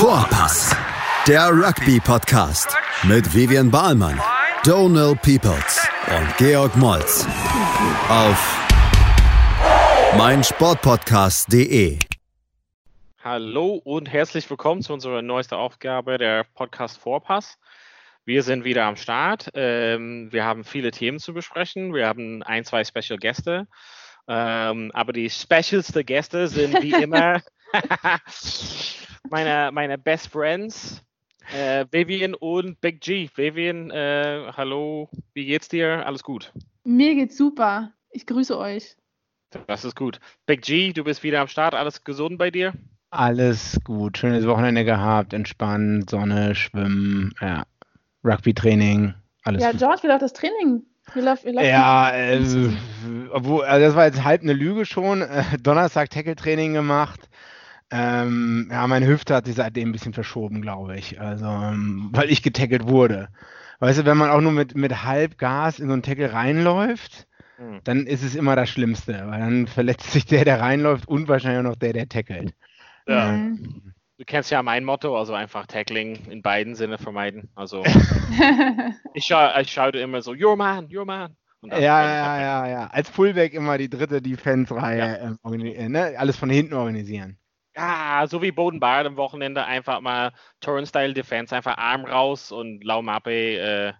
Vorpass, der Rugby-Podcast mit Vivian Bahlmann, Donal Peoples und Georg Moltz auf meinsportpodcast.de. Hallo und herzlich willkommen zu unserer neuesten Aufgabe der Podcast Vorpass. Wir sind wieder am Start. Ähm, wir haben viele Themen zu besprechen. Wir haben ein, zwei Special Gäste. Ähm, aber die specialste Gäste sind wie immer meine, meine Best Friends, äh, Vivian und Big G. Vivian, äh, hallo, wie geht's dir? Alles gut? Mir geht's super. Ich grüße euch. Das ist gut. Big G, du bist wieder am Start. Alles gesund bei dir? Alles gut. Schönes Wochenende gehabt, entspannt, Sonne, Schwimmen, ja. Rugby-Training, alles Ja, gut. George, wie läuft das Training? Wie läuft, wie läuft Ja, äh, obwohl, also das war jetzt halb eine Lüge schon. Äh, Donnerstag Tackle-Training gemacht. Ähm, ja, meine Hüfte hat sich seitdem ein bisschen verschoben, glaube ich. Also, ähm, weil ich getackelt wurde. Weißt du, wenn man auch nur mit, mit halb Gas in so einen Tackle reinläuft, Hm. dann ist es immer das Schlimmste, weil dann verletzt sich der, der reinläuft und wahrscheinlich auch noch der, der tackelt. Ja. Mhm. Du kennst ja mein Motto, also einfach Tackling in beiden Sinne vermeiden. Also ich, scha ich schaue immer so, your man, your man. Ja, ja, ja, ja. Als Fullback immer die dritte Defense-Reihe, ähm, organi- äh, ne? alles von hinten organisieren. Ja, so wie Boden Bard am Wochenende einfach mal Turnstyle Defense, einfach Arm raus und Laumappe äh,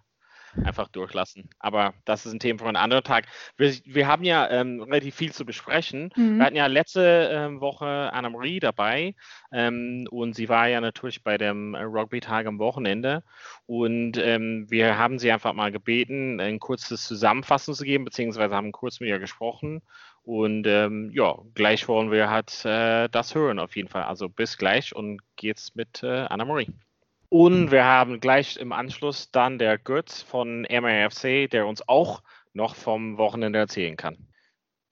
einfach durchlassen. Aber das ist ein Thema für einen anderen Tag. Wir, wir haben ja ähm, relativ viel zu besprechen. Wir Mhm. hatten ja letzte ähm, Woche Anna-Marie dabei ähm, und sie war ja natürlich bei dem Rugby-Tag am Wochenende und ähm, wir haben sie einfach mal gebeten, ein kurzes Zusammenfassung zu geben, beziehungsweise haben kurz mit ihr gesprochen und ähm, ja, gleich wollen wir halt äh, das hören auf jeden Fall. Also bis gleich und geht's mit äh, Anna-Marie. Und wir haben gleich im Anschluss dann der Götz von MRFC, der uns auch noch vom Wochenende erzählen kann.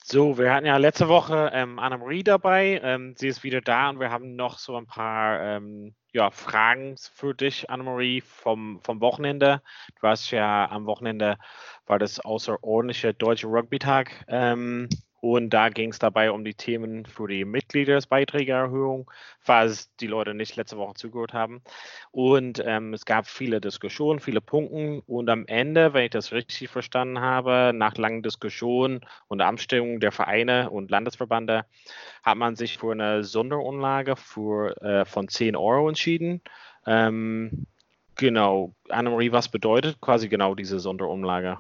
So, wir hatten ja letzte Woche ähm, Anna-Marie dabei. Ähm, sie ist wieder da und wir haben noch so ein paar ähm, ja, Fragen für dich, Anna-Marie, vom, vom Wochenende. Du hast ja am Wochenende, war das außerordentliche Deutsche Rugby-Tag. Ähm, und da ging es dabei um die Themen für die Mitgliederbeiträgeerhöhung, falls die Leute nicht letzte Woche zugehört haben. Und ähm, es gab viele Diskussionen, viele Punkte. Und am Ende, wenn ich das richtig verstanden habe, nach langen Diskussionen und Abstimmungen der Vereine und Landesverbände, hat man sich für eine Sonderumlage für, äh, von 10 Euro entschieden. Ähm, genau, Annemarie, was bedeutet quasi genau diese Sonderumlage?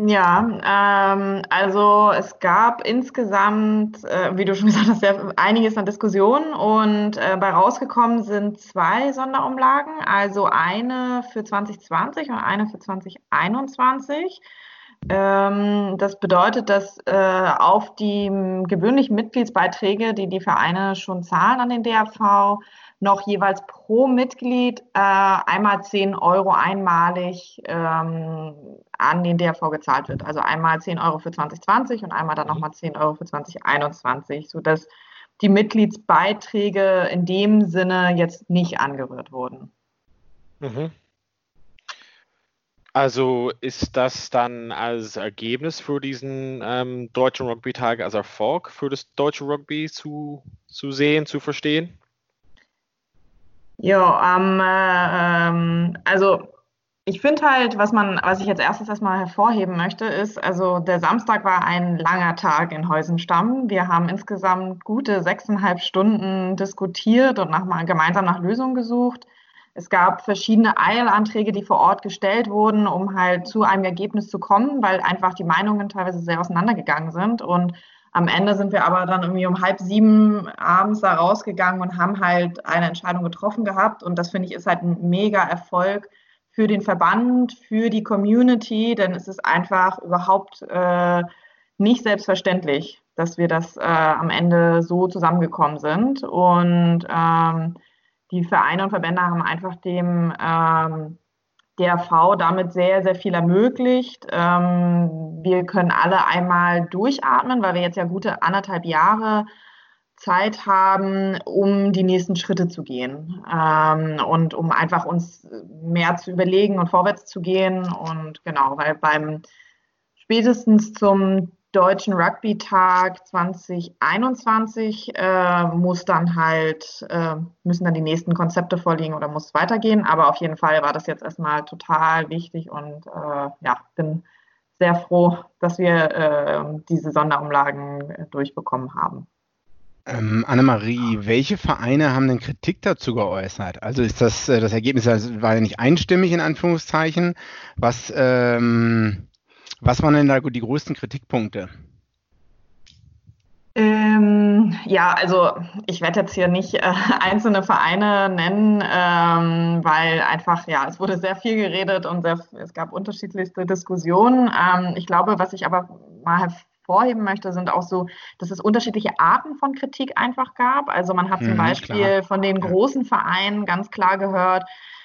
Ja, ähm, also es gab insgesamt, äh, wie du schon gesagt hast, sehr einiges an Diskussionen und äh, bei rausgekommen sind zwei Sonderumlagen, also eine für 2020 und eine für 2021. Ähm, das bedeutet, dass äh, auf die gewöhnlichen Mitgliedsbeiträge, die die Vereine schon zahlen an den DRV, noch jeweils pro Mitglied äh, einmal 10 Euro einmalig ähm, an den DRV gezahlt wird. Also einmal 10 Euro für 2020 und einmal dann nochmal 10 Euro für 2021, sodass die Mitgliedsbeiträge in dem Sinne jetzt nicht angerührt wurden. Mhm. Also ist das dann als Ergebnis für diesen ähm, deutschen Rugby-Tag als Erfolg für das deutsche Rugby zu, zu sehen, zu verstehen? Ja, ähm, äh, ähm, also ich finde halt, was man, was ich jetzt erstes erstmal hervorheben möchte, ist, also der Samstag war ein langer Tag in Heusenstamm. Wir haben insgesamt gute sechseinhalb Stunden diskutiert und nach, gemeinsam nach Lösungen gesucht. Es gab verschiedene Eilanträge, die vor Ort gestellt wurden, um halt zu einem Ergebnis zu kommen, weil einfach die Meinungen teilweise sehr auseinandergegangen sind. Und am Ende sind wir aber dann irgendwie um halb sieben abends da rausgegangen und haben halt eine Entscheidung getroffen gehabt. Und das finde ich ist halt ein mega Erfolg für den Verband, für die Community, denn es ist einfach überhaupt äh, nicht selbstverständlich, dass wir das äh, am Ende so zusammengekommen sind. Und ähm, die Vereine und Verbände haben einfach dem ähm, DRV damit sehr, sehr viel ermöglicht. Ähm, wir können alle einmal durchatmen, weil wir jetzt ja gute anderthalb Jahre Zeit haben, um die nächsten Schritte zu gehen ähm, und um einfach uns mehr zu überlegen und vorwärts zu gehen. Und genau, weil beim spätestens zum Deutschen Rugby-Tag 2021 äh, muss dann halt, äh, müssen dann die nächsten Konzepte vorliegen oder muss weitergehen. Aber auf jeden Fall war das jetzt erstmal total wichtig und äh, ja, bin sehr froh, dass wir äh, diese Sonderumlagen durchbekommen haben. Ähm, Annemarie, welche Vereine haben denn Kritik dazu geäußert? Also ist das, äh, das Ergebnis also war ja nicht einstimmig in Anführungszeichen. Was, ähm, was waren denn da die größten Kritikpunkte? Ähm, ja, also ich werde jetzt hier nicht äh, einzelne Vereine nennen, ähm, weil einfach, ja, es wurde sehr viel geredet und sehr, es gab unterschiedlichste Diskussionen. Ähm, ich glaube, was ich aber mal hervorheben möchte, sind auch so, dass es unterschiedliche Arten von Kritik einfach gab. Also man hat zum mhm, Beispiel klar. von den großen Vereinen ganz klar gehört,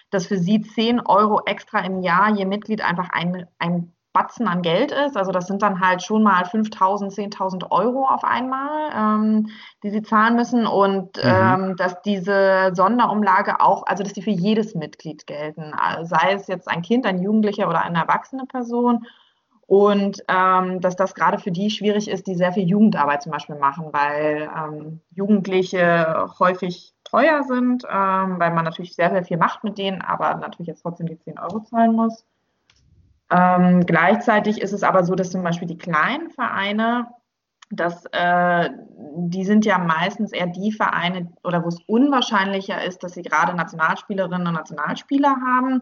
dass für sie 10 Euro extra im Jahr je Mitglied einfach ein, ein Batzen an Geld ist. Also das sind dann halt schon mal 5.000, 10.000 Euro auf einmal, ähm, die sie zahlen müssen. Und mhm. ähm, dass diese Sonderumlage auch, also dass die für jedes Mitglied gelten, sei es jetzt ein Kind, ein Jugendlicher oder eine erwachsene Person. Und ähm, dass das gerade für die schwierig ist, die sehr viel Jugendarbeit zum Beispiel machen, weil ähm, Jugendliche häufig teuer sind, ähm, weil man natürlich sehr, sehr viel macht mit denen, aber natürlich jetzt trotzdem die 10 Euro zahlen muss. Ähm, gleichzeitig ist es aber so, dass zum Beispiel die kleinen Vereine, dass, äh, die sind ja meistens eher die Vereine oder wo es unwahrscheinlicher ist, dass sie gerade Nationalspielerinnen und Nationalspieler haben.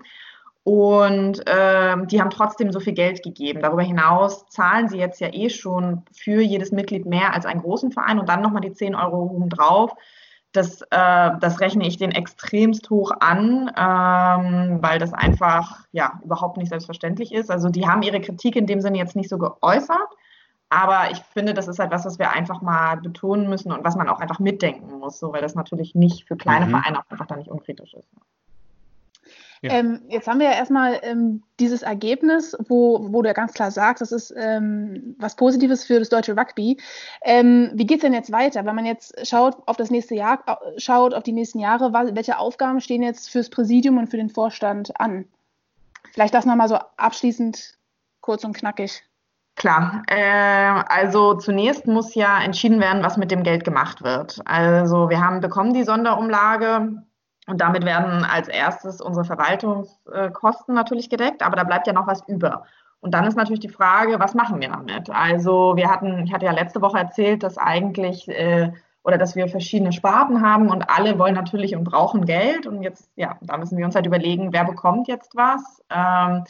Und äh, die haben trotzdem so viel Geld gegeben. Darüber hinaus zahlen sie jetzt ja eh schon für jedes Mitglied mehr als einen großen Verein und dann nochmal die 10 Euro oben drauf das, äh, das rechne ich den extremst hoch an, ähm, weil das einfach ja überhaupt nicht selbstverständlich ist. Also die haben ihre Kritik in dem Sinne jetzt nicht so geäußert, aber ich finde, das ist halt was, was wir einfach mal betonen müssen und was man auch einfach mitdenken muss, so, weil das natürlich nicht für kleine mhm. Vereine auch einfach da nicht unkritisch ist. Ja. Ähm, jetzt haben wir ja erstmal ähm, dieses Ergebnis, wo, wo du ja ganz klar sagst, das ist ähm, was Positives für das deutsche Rugby. Ähm, wie geht es denn jetzt weiter? Wenn man jetzt schaut auf das nächste Jahr, schaut auf die nächsten Jahre, welche Aufgaben stehen jetzt fürs Präsidium und für den Vorstand an? Vielleicht das nochmal so abschließend kurz und knackig. Klar, äh, also zunächst muss ja entschieden werden, was mit dem Geld gemacht wird. Also wir haben bekommen die Sonderumlage und damit werden als erstes unsere Verwaltungskosten natürlich gedeckt, aber da bleibt ja noch was über. Und dann ist natürlich die Frage, was machen wir damit? Also wir hatten, ich hatte ja letzte Woche erzählt, dass eigentlich äh, oder dass wir verschiedene Sparten haben und alle wollen natürlich und brauchen Geld. Und jetzt, ja, da müssen wir uns halt überlegen, wer bekommt jetzt was. Ähm,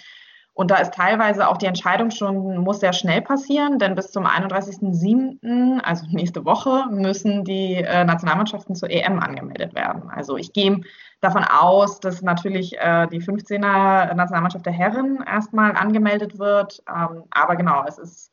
und da ist teilweise auch die Entscheidung schon, muss sehr schnell passieren, denn bis zum 31.07., also nächste Woche, müssen die äh, Nationalmannschaften zur EM angemeldet werden. Also ich gehe davon aus, dass natürlich äh, die 15er Nationalmannschaft der Herren erstmal angemeldet wird. Ähm, aber genau, es ist,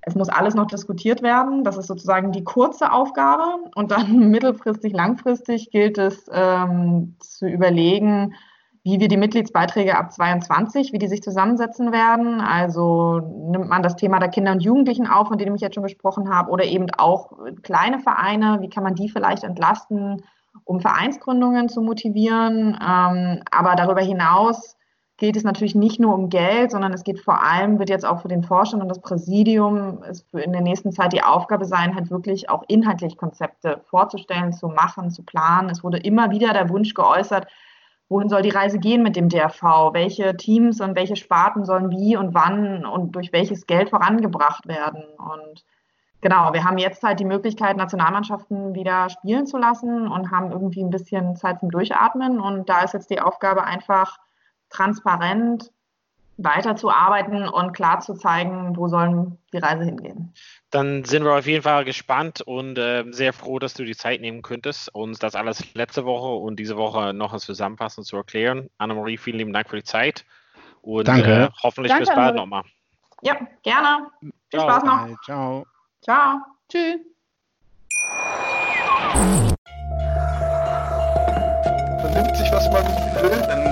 es muss alles noch diskutiert werden. Das ist sozusagen die kurze Aufgabe. Und dann mittelfristig, langfristig gilt es ähm, zu überlegen, wie wir die Mitgliedsbeiträge ab 22, wie die sich zusammensetzen werden. Also nimmt man das Thema der Kinder und Jugendlichen auf, von denen ich jetzt schon gesprochen habe, oder eben auch kleine Vereine, wie kann man die vielleicht entlasten, um Vereinsgründungen zu motivieren. Ähm, aber darüber hinaus geht es natürlich nicht nur um Geld, sondern es geht vor allem, wird jetzt auch für den Vorstand und das Präsidium es in der nächsten Zeit die Aufgabe sein, halt wirklich auch inhaltlich Konzepte vorzustellen, zu machen, zu planen. Es wurde immer wieder der Wunsch geäußert, wohin soll die Reise gehen mit dem DRV? Welche Teams und welche Sparten sollen wie und wann und durch welches Geld vorangebracht werden? Und genau, wir haben jetzt halt die Möglichkeit, Nationalmannschaften wieder spielen zu lassen und haben irgendwie ein bisschen Zeit zum Durchatmen. Und da ist jetzt die Aufgabe einfach transparent weiterzuarbeiten und klar zu zeigen, wo sollen die Reise hingehen. Dann sind wir auf jeden Fall gespannt und äh, sehr froh, dass du die Zeit nehmen könntest, uns das alles letzte Woche und diese Woche noch zusammenfassen zu erklären. Annemarie, vielen lieben Dank für die Zeit und Danke. Äh, hoffentlich Danke, bis bald nochmal. Ja, gerne. Viel Ciao. Spaß noch. Ciao. Ciao. Tschüss. vernimmt sich, was man will,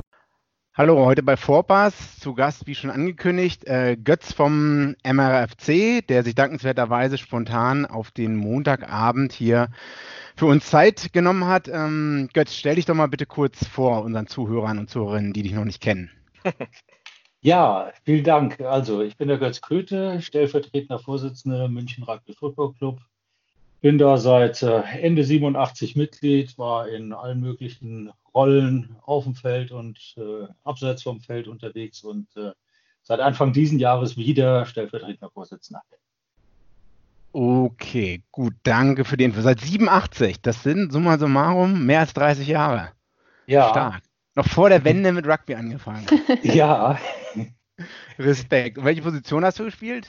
Hallo, heute bei Vorpass zu Gast, wie schon angekündigt, äh, Götz vom MRFC, der sich dankenswerterweise spontan auf den Montagabend hier für uns Zeit genommen hat. Ähm, Götz, stell dich doch mal bitte kurz vor unseren Zuhörern und Zuhörerinnen, die dich noch nicht kennen. Ja, vielen Dank. Also, ich bin der Götz Köthe, stellvertretender Vorsitzender München Rugby Football Club. Bin da seit äh, Ende 87 Mitglied, war in allen möglichen Rollen auf dem Feld und äh, abseits vom Feld unterwegs und äh, seit Anfang diesen Jahres wieder stellvertretender Vorsitzender. Okay, gut, danke für die Info. Seit 87, das sind summa summarum mehr als 30 Jahre. Ja. Stark. Noch vor der Wende mit Rugby angefangen. ja. Respekt. welche Position hast du gespielt?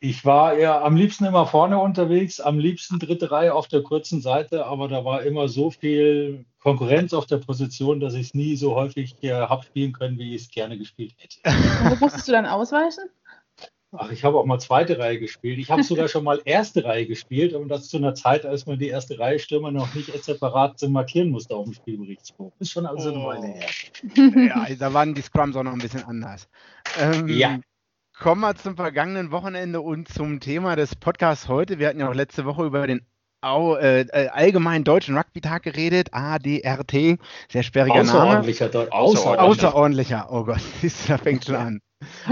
Ich war ja am liebsten immer vorne unterwegs, am liebsten dritte Reihe auf der kurzen Seite, aber da war immer so viel Konkurrenz auf der Position, dass ich es nie so häufig äh, habe spielen können, wie ich es gerne gespielt hätte. Und wo musstest du dann ausweichen? Ach, ich habe auch mal zweite Reihe gespielt. Ich habe sogar schon mal erste Reihe gespielt, aber das zu einer Zeit, als man die erste Reihe Stürmer noch nicht separat markieren musste auf dem Spielberichtsbuch. Ist schon also eine Weile her. Ja, also da waren die Scrums auch noch ein bisschen anders. Ähm, ja. Kommen wir zum vergangenen Wochenende und zum Thema des Podcasts heute. Wir hatten ja auch letzte Woche über den Au, äh, äh allgemeinen deutschen Rugby-Tag geredet, ADRT, sehr sperriger Außerordentlicher Name. Außerordentlicher. Außerordentlicher, oh Gott, da fängt schon an.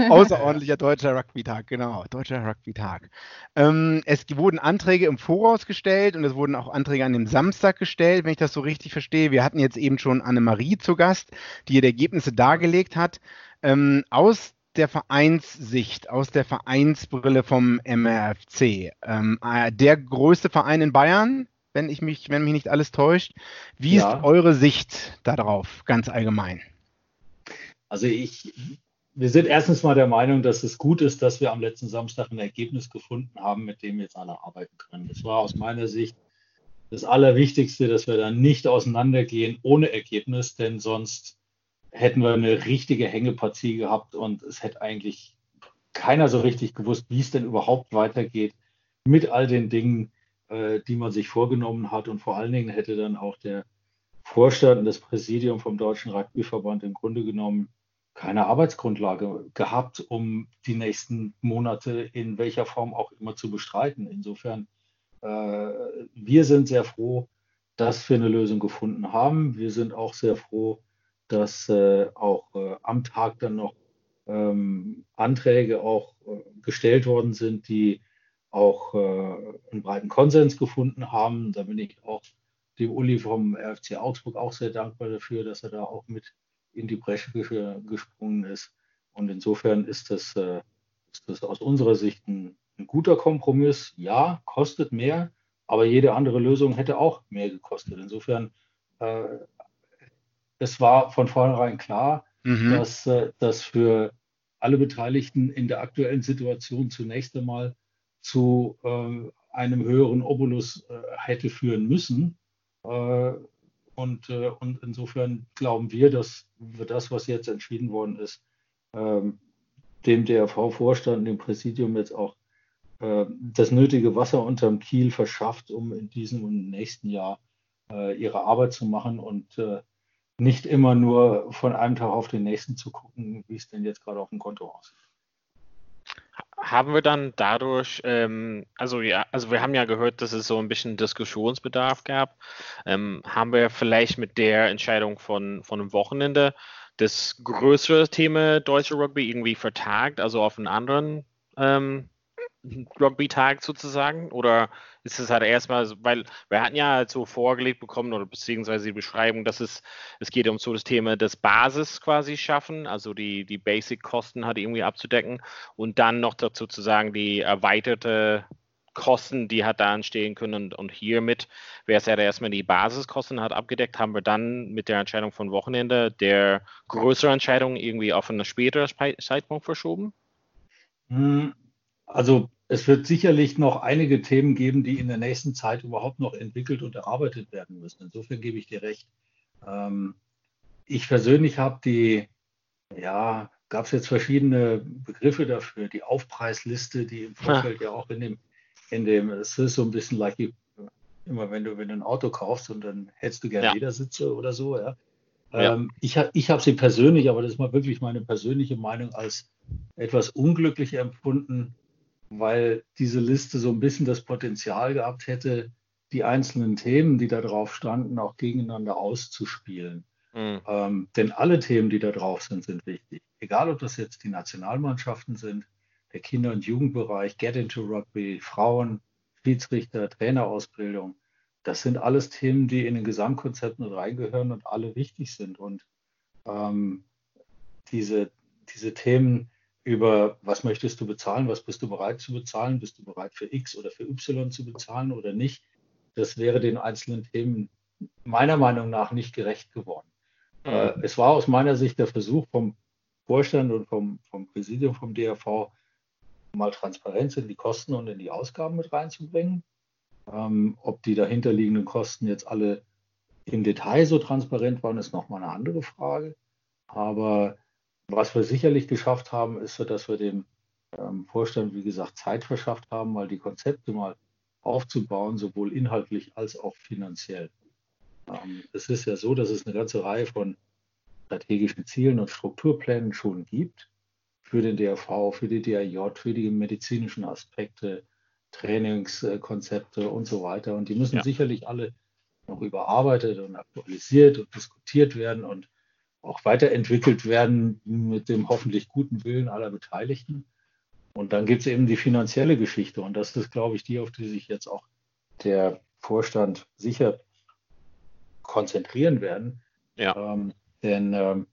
Außerordentlicher deutscher Rugby-Tag, genau, deutscher Rugby-Tag. Ähm, es wurden Anträge im Voraus gestellt und es wurden auch Anträge an dem Samstag gestellt, wenn ich das so richtig verstehe. Wir hatten jetzt eben schon Annemarie zu Gast, die ihr die Ergebnisse dargelegt hat. Ähm, aus der Vereinssicht, aus der Vereinsbrille vom MRFC, ähm, äh, der größte Verein in Bayern, wenn ich mich, wenn mich nicht alles täuscht. Wie ja. ist eure Sicht darauf, ganz allgemein? Also ich wir sind erstens mal der Meinung, dass es gut ist, dass wir am letzten Samstag ein Ergebnis gefunden haben, mit dem jetzt alle arbeiten können. Das war aus meiner Sicht das Allerwichtigste, dass wir dann nicht auseinandergehen ohne Ergebnis, denn sonst hätten wir eine richtige Hängepartie gehabt und es hätte eigentlich keiner so richtig gewusst, wie es denn überhaupt weitergeht mit all den Dingen, äh, die man sich vorgenommen hat. Und vor allen Dingen hätte dann auch der Vorstand und das Präsidium vom Deutschen Rugbyverband im Grunde genommen keine Arbeitsgrundlage gehabt, um die nächsten Monate in welcher Form auch immer zu bestreiten. Insofern, äh, wir sind sehr froh, dass wir eine Lösung gefunden haben. Wir sind auch sehr froh, dass äh, auch äh, am Tag dann noch ähm, Anträge auch äh, gestellt worden sind, die auch äh, einen breiten Konsens gefunden haben. Da bin ich auch dem Uli vom RFC Augsburg auch sehr dankbar dafür, dass er da auch mit in die Bresche gesprungen ist. Und insofern ist das, äh, ist das aus unserer Sicht ein, ein, guter Kompromiss. Ja, kostet mehr, aber jede andere Lösung hätte auch mehr gekostet. Insofern, äh, es war von vornherein klar, mhm. dass äh, das für alle Beteiligten in der aktuellen Situation zunächst einmal zu äh, einem höheren Obolus äh, hätte führen müssen. Äh, und, äh, und insofern glauben wir, dass wir das, was jetzt entschieden worden ist, ähm, dem DRV-Vorstand, dem Präsidium jetzt auch äh, das nötige Wasser unterm Kiel verschafft, um in diesem und nächsten Jahr ihre Arbeit zu machen und nicht immer nur von einem Tag auf den nächsten zu gucken, wie es denn jetzt gerade auf dem Konto aussieht haben wir dann dadurch, ähm, also ja, also wir haben ja gehört, dass es so ein bisschen Diskussionsbedarf gab. Ähm, haben wir vielleicht mit der Entscheidung von, von einem Wochenende das größere Thema Deutsche Rugby irgendwie vertagt, also auf einen anderen ähm, Rugby-Tag sozusagen? Oder ist es halt erstmal, weil wir hatten ja halt so vorgelegt bekommen oder beziehungsweise die Beschreibung, dass es, es geht um so das Thema des Basis quasi schaffen, also die, die Basic-Kosten halt irgendwie abzudecken und dann noch dazu zu sagen, die erweiterte Kosten, die hat da entstehen können und, und hiermit wäre es ja erstmal die Basiskosten hat abgedeckt, haben wir dann mit der Entscheidung von Wochenende der größere Entscheidung irgendwie auf einen späteren Zeitpunkt verschoben? Hm, also es wird sicherlich noch einige Themen geben, die in der nächsten Zeit überhaupt noch entwickelt und erarbeitet werden müssen. Insofern gebe ich dir recht. Ähm, ich persönlich habe die, ja, gab es jetzt verschiedene Begriffe dafür, die Aufpreisliste, die im Vorfeld ja, ja auch in dem, in dem, es ist so ein bisschen like immer wenn du, wenn du ein Auto kaufst und dann hättest du gerne ja. Ledersitze oder so, ja. ja. Ähm, ich ich habe sie persönlich, aber das ist mal wirklich meine persönliche Meinung, als etwas unglücklich empfunden, weil diese Liste so ein bisschen das Potenzial gehabt hätte, die einzelnen Themen, die da drauf standen, auch gegeneinander auszuspielen. Mhm. Ähm, denn alle Themen, die da drauf sind, sind wichtig. Egal, ob das jetzt die Nationalmannschaften sind, der Kinder- und Jugendbereich, Get into Rugby, Frauen, Schiedsrichter, Trainerausbildung. Das sind alles Themen, die in den Gesamtkonzept mit reingehören und alle wichtig sind. Und ähm, diese, diese Themen über, was möchtest du bezahlen, was bist du bereit zu bezahlen, bist du bereit für X oder für Y zu bezahlen oder nicht, das wäre den einzelnen Themen meiner Meinung nach nicht gerecht geworden. Mhm. Äh, es war aus meiner Sicht der Versuch vom Vorstand und vom, vom Präsidium vom DRV, mal Transparenz in die Kosten und in die Ausgaben mit reinzubringen. Ähm, ob die dahinterliegenden Kosten jetzt alle im Detail so transparent waren, ist nochmal eine andere Frage. Aber was wir sicherlich geschafft haben, ist, dass wir dem ähm, Vorstand, wie gesagt, Zeit verschafft haben, mal die Konzepte mal aufzubauen, sowohl inhaltlich als auch finanziell. Ähm, es ist ja so, dass es eine ganze Reihe von strategischen Zielen und Strukturplänen schon gibt für den DRV, für die DRJ, für die medizinischen Aspekte, Trainingskonzepte und so weiter. Und die müssen ja. sicherlich alle noch überarbeitet und aktualisiert und diskutiert werden und auch weiterentwickelt werden mit dem hoffentlich guten Willen aller Beteiligten. Und dann gibt es eben die finanzielle Geschichte. Und das ist, glaube ich, die, auf die sich jetzt auch der Vorstand sicher konzentrieren werden. Ja. Ähm, denn ähm,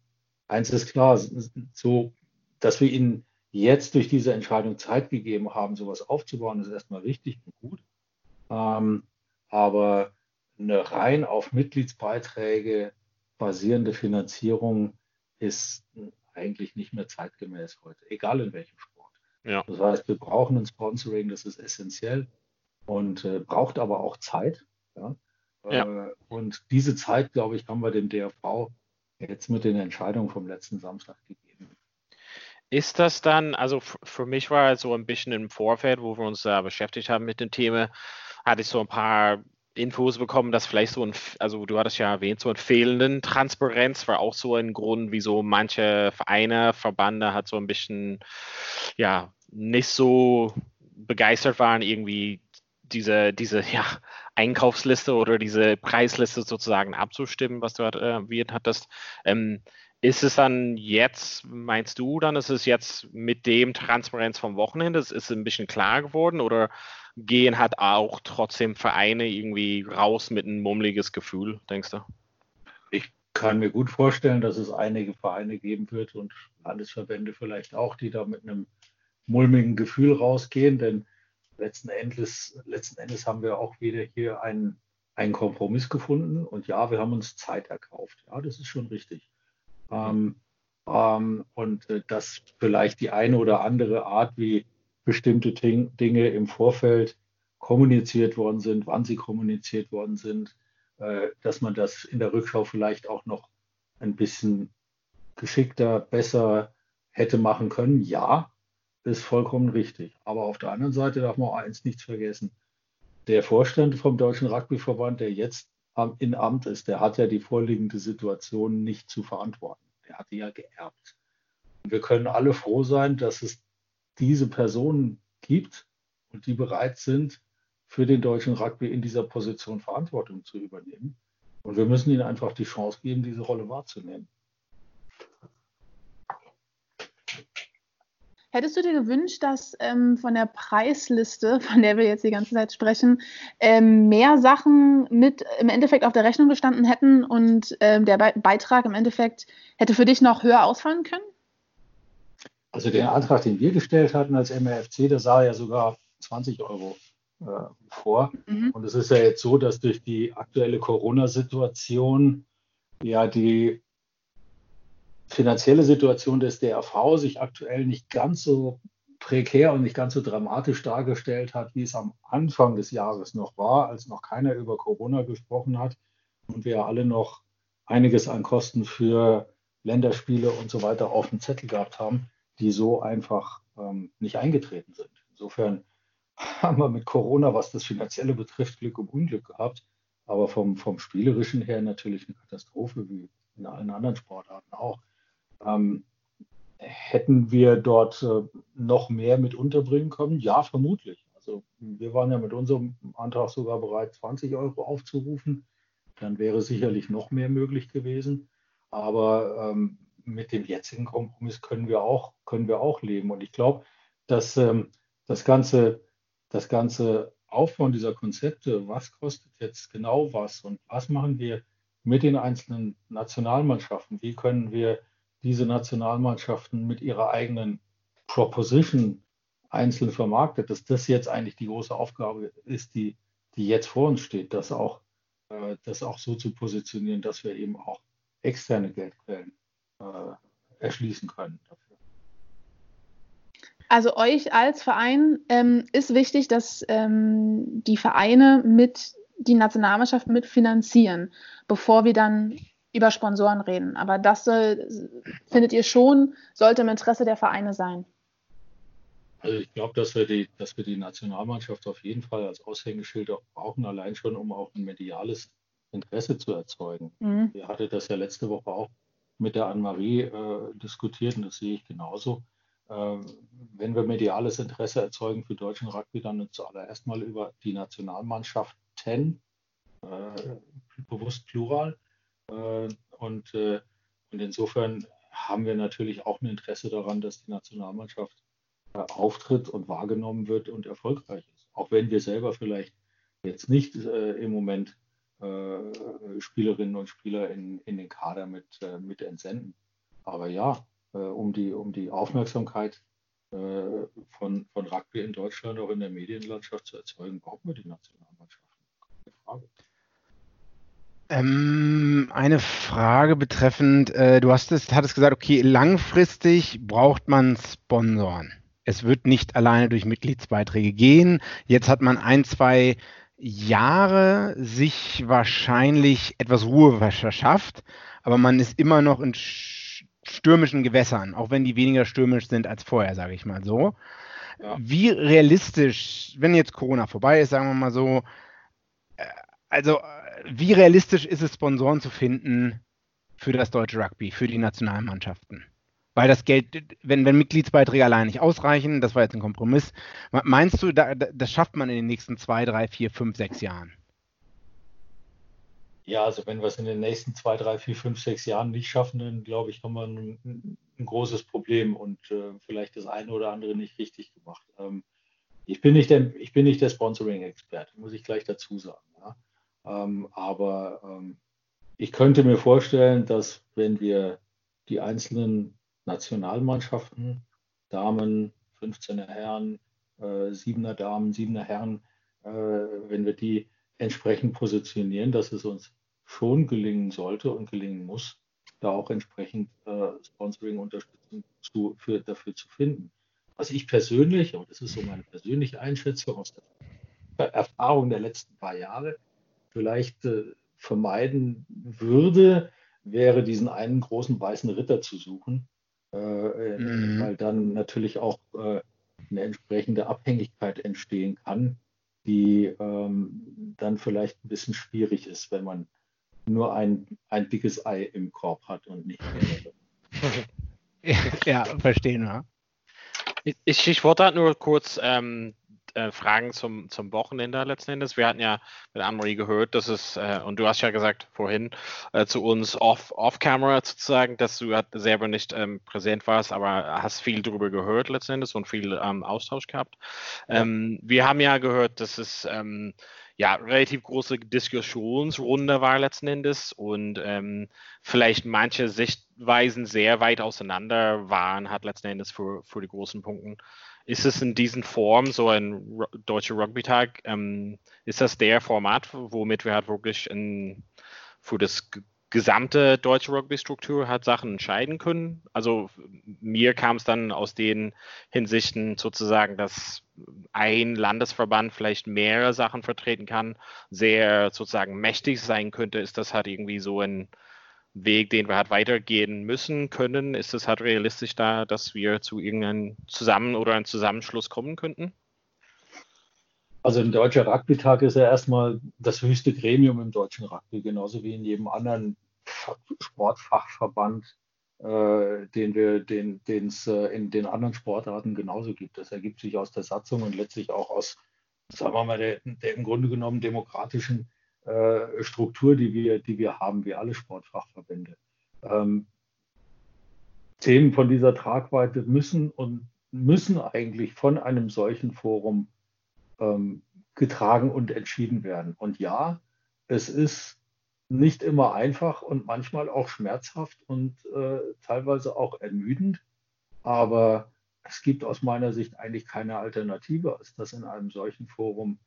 eins ist klar, so dass wir ihnen jetzt durch diese Entscheidung Zeit gegeben haben, sowas aufzubauen, ist erstmal wichtig und gut. Ähm, aber eine rein auf Mitgliedsbeiträge basierende Finanzierung ist eigentlich nicht mehr zeitgemäß heute, egal in welchem Sport. Ja. Das heißt, wir brauchen ein Sponsoring, das ist essentiell und äh, braucht aber auch Zeit. Ja? Ja. Äh, und diese Zeit, glaube ich, haben wir dem DRV jetzt mit den Entscheidungen vom letzten Samstag gegeben. Ist das dann, also für mich war es so ein bisschen im Vorfeld, wo wir uns da beschäftigt haben mit dem Thema, hatte ich so ein paar Infos bekommen, dass vielleicht so ein, also du hattest ja erwähnt, so ein fehlenden Transparenz war auch so ein Grund, wieso manche Vereine, Verbände hat so ein bisschen, ja, nicht so begeistert waren, irgendwie diese, diese, ja, Einkaufsliste oder diese Preisliste sozusagen abzustimmen, was du erwähnt hattest. Ähm, ist es dann jetzt, meinst du dann, ist es jetzt mit dem Transparenz vom Wochenende, ist es ein bisschen klar geworden oder gehen hat auch trotzdem Vereine irgendwie raus mit ein mummeliges Gefühl, denkst du? Ich kann mir gut vorstellen, dass es einige Vereine geben wird und Landesverbände vielleicht auch, die da mit einem mulmigen Gefühl rausgehen, denn letzten Endes, letzten Endes haben wir auch wieder hier einen, einen Kompromiss gefunden und ja, wir haben uns Zeit erkauft. Ja, das ist schon richtig. Ähm, ähm, und äh, dass vielleicht die eine oder andere Art, wie bestimmte Dinge im Vorfeld kommuniziert worden sind, wann sie kommuniziert worden sind, äh, dass man das in der Rückschau vielleicht auch noch ein bisschen geschickter, besser hätte machen können. Ja, ist vollkommen richtig. Aber auf der anderen Seite darf man auch eins nichts vergessen. Der Vorstand vom Deutschen Rugbyverband, der jetzt in Amt ist, der hat ja die vorliegende Situation nicht zu verantworten. Der hat die ja geerbt. Wir können alle froh sein, dass es diese Personen gibt und die bereit sind, für den deutschen Rugby in dieser Position Verantwortung zu übernehmen. Und wir müssen ihnen einfach die Chance geben, diese Rolle wahrzunehmen. Hättest du dir gewünscht, dass ähm, von der Preisliste, von der wir jetzt die ganze Zeit sprechen, ähm, mehr Sachen mit im Endeffekt auf der Rechnung gestanden hätten und ähm, der Be Beitrag im Endeffekt hätte für dich noch höher ausfallen können? Also den Antrag, den wir gestellt hatten als MRFC, der sah ja sogar 20 Euro äh, vor. Mhm. Und es ist ja jetzt so, dass durch die aktuelle Corona-Situation ja die finanzielle Situation des DRV sich aktuell nicht ganz so prekär und nicht ganz so dramatisch dargestellt hat, wie es am Anfang des Jahres noch war, als noch keiner über Corona gesprochen hat und wir alle noch einiges an Kosten für Länderspiele und so weiter auf dem Zettel gehabt haben, die so einfach ähm, nicht eingetreten sind. Insofern haben wir mit Corona, was das Finanzielle betrifft, Glück und Unglück gehabt. Aber vom, vom Spielerischen her natürlich eine Katastrophe, wie in allen anderen Sportarten auch. Ähm, hätten wir dort äh, noch mehr mit unterbringen können? Ja, vermutlich. Also wir waren ja mit unserem Antrag sogar bereit, 20 Euro aufzurufen. Dann wäre sicherlich noch mehr möglich gewesen. Aber ähm, mit dem jetzigen Kompromiss können wir auch, können wir auch leben. Und ich glaube, dass ähm, das ganze, das ganze Aufbauen dieser Konzepte, was kostet jetzt genau was und was machen wir mit den einzelnen Nationalmannschaften, wie können wir diese Nationalmannschaften mit ihrer eigenen Proposition einzeln vermarktet, dass das jetzt eigentlich die große Aufgabe ist, die, die jetzt vor uns steht, das auch, äh, das auch so zu positionieren, dass wir eben auch externe Geldquellen äh, erschließen können. Also euch als Verein ähm, ist wichtig, dass ähm, die Vereine mit die Nationalmannschaft mitfinanzieren, bevor wir dann über Sponsoren reden. Aber das soll, findet ihr schon, sollte im Interesse der Vereine sein. Also ich glaube, dass wir die, dass wir die Nationalmannschaft auf jeden Fall als Aushängeschild auch brauchen, allein schon, um auch ein mediales Interesse zu erzeugen. Mhm. Wir hatten das ja letzte Woche auch mit der Anne-Marie äh, diskutiert und das sehe ich genauso. Äh, wenn wir mediales Interesse erzeugen für deutschen Rugby, dann zuallererst mal über die Nationalmannschaften, äh, bewusst plural. Äh, und, äh, und insofern haben wir natürlich auch ein Interesse daran, dass die Nationalmannschaft äh, auftritt und wahrgenommen wird und erfolgreich ist. Auch wenn wir selber vielleicht jetzt nicht im Moment Spielerinnen und Spieler in, in den Kader mit, mit entsenden. Aber ja, um, die, um die Aufmerksamkeit von, von Rugby in Deutschland auch in der Medienlandschaft zu erzeugen, brauchen wir die Nationalmannschaften. Keine Frage. Ähm, eine Frage betreffend, äh, du hast es, hattest gesagt, okay, langfristig braucht man Sponsoren. Es wird nicht alleine durch Mitgliedsbeiträge gehen. Jetzt hat man ein, zwei Jahre sich wahrscheinlich etwas Ruhe verschafft, aber man ist immer noch in stürmischen Gewässern, auch wenn die weniger stürmisch sind als vorher, sage ich mal so. Ja. Wie realistisch, wenn jetzt Corona vorbei ist, sagen wir mal so, äh, also wie realistisch ist es, Sponsoren zu finden für das deutsche Rugby, für die Nationalmannschaften? Weil das Geld, wenn, wenn Mitgliedsbeiträge allein nicht ausreichen, das war jetzt ein Kompromiss, meinst du, da, das schafft man in den nächsten zwei, drei, vier, fünf, sechs Jahren? Ja, also wenn wir es in den nächsten zwei, drei, vier, fünf, sechs Jahren nicht schaffen, dann glaube ich, haben wir ein, ein großes Problem und äh, vielleicht das eine oder andere nicht richtig gemacht. Ähm, ich bin nicht der, der Sponsoring-Experte, muss ich gleich dazu sagen. Ja. Ähm, aber ähm, ich könnte mir vorstellen, dass wenn wir die einzelnen Nationalmannschaften, Damen, 15er Herren, äh, 7er Damen, 7er Herren, äh, wenn wir die entsprechend positionieren, dass es uns schon gelingen sollte und gelingen muss, da auch entsprechend äh, Sponsoring-Unterstützung zu, für, dafür zu finden. Was ich persönlich, und das ist so meine persönliche Einschätzung aus der Erfahrung der letzten paar Jahre, vielleicht äh, vermeiden würde, wäre diesen einen großen weißen Ritter zu suchen, äh, äh, mhm. weil dann natürlich auch äh, eine entsprechende Abhängigkeit entstehen kann, die ähm, dann vielleicht ein bisschen schwierig ist, wenn man nur ein, ein dickes Ei im Korb hat und nicht mehrere. ja, verstehen wir. Ich, ich wollte halt nur kurz ähm, äh, Fragen zum, zum Wochenende letzten Endes. Wir hatten ja mit Anne-Marie gehört, dass es, äh, und du hast ja gesagt vorhin äh, zu uns off, off-camera sozusagen, dass du halt selber nicht ähm, präsent warst, aber hast viel darüber gehört letzten Endes und viel ähm, Austausch gehabt. Ähm, wir haben ja gehört, dass es ähm, ja, relativ große Diskussionsrunde war letzten Endes und ähm, vielleicht manche Sichtweisen sehr weit auseinander waren, hat letzten Endes für, für die großen Punkten. Ist es in diesen Form, so ein deutscher Rugby-Tag, ähm, ist das der Format, womit wir halt wirklich in, für das gesamte deutsche Rugby-Struktur hat Sachen entscheiden können? Also mir kam es dann aus den Hinsichten sozusagen, dass ein Landesverband vielleicht mehrere Sachen vertreten kann, sehr sozusagen mächtig sein könnte, ist das halt irgendwie so ein Weg, den wir halt weitergehen müssen können, ist es halt realistisch da, dass wir zu irgendeinem Zusammen- oder einem Zusammenschluss kommen könnten? Also ein deutscher Rugby-Tag ist ja erstmal das höchste Gremium im deutschen Rugby, genauso wie in jedem anderen Sportfachverband, äh, den wir, den es äh, in den anderen Sportarten genauso gibt. Das ergibt sich aus der Satzung und letztlich auch aus, sagen wir mal, der, der im Grunde genommen demokratischen äh, Struktur, die wir, die wir haben, wie alle Sportfachverbände. Ähm, Themen von dieser Tragweite müssen und müssen eigentlich von einem solchen Forum ähm, getragen und entschieden werden. Und ja, es ist nicht immer einfach und manchmal auch schmerzhaft und äh, teilweise auch ermüdend. Aber es gibt aus meiner Sicht eigentlich keine Alternative, als das in einem solchen Forum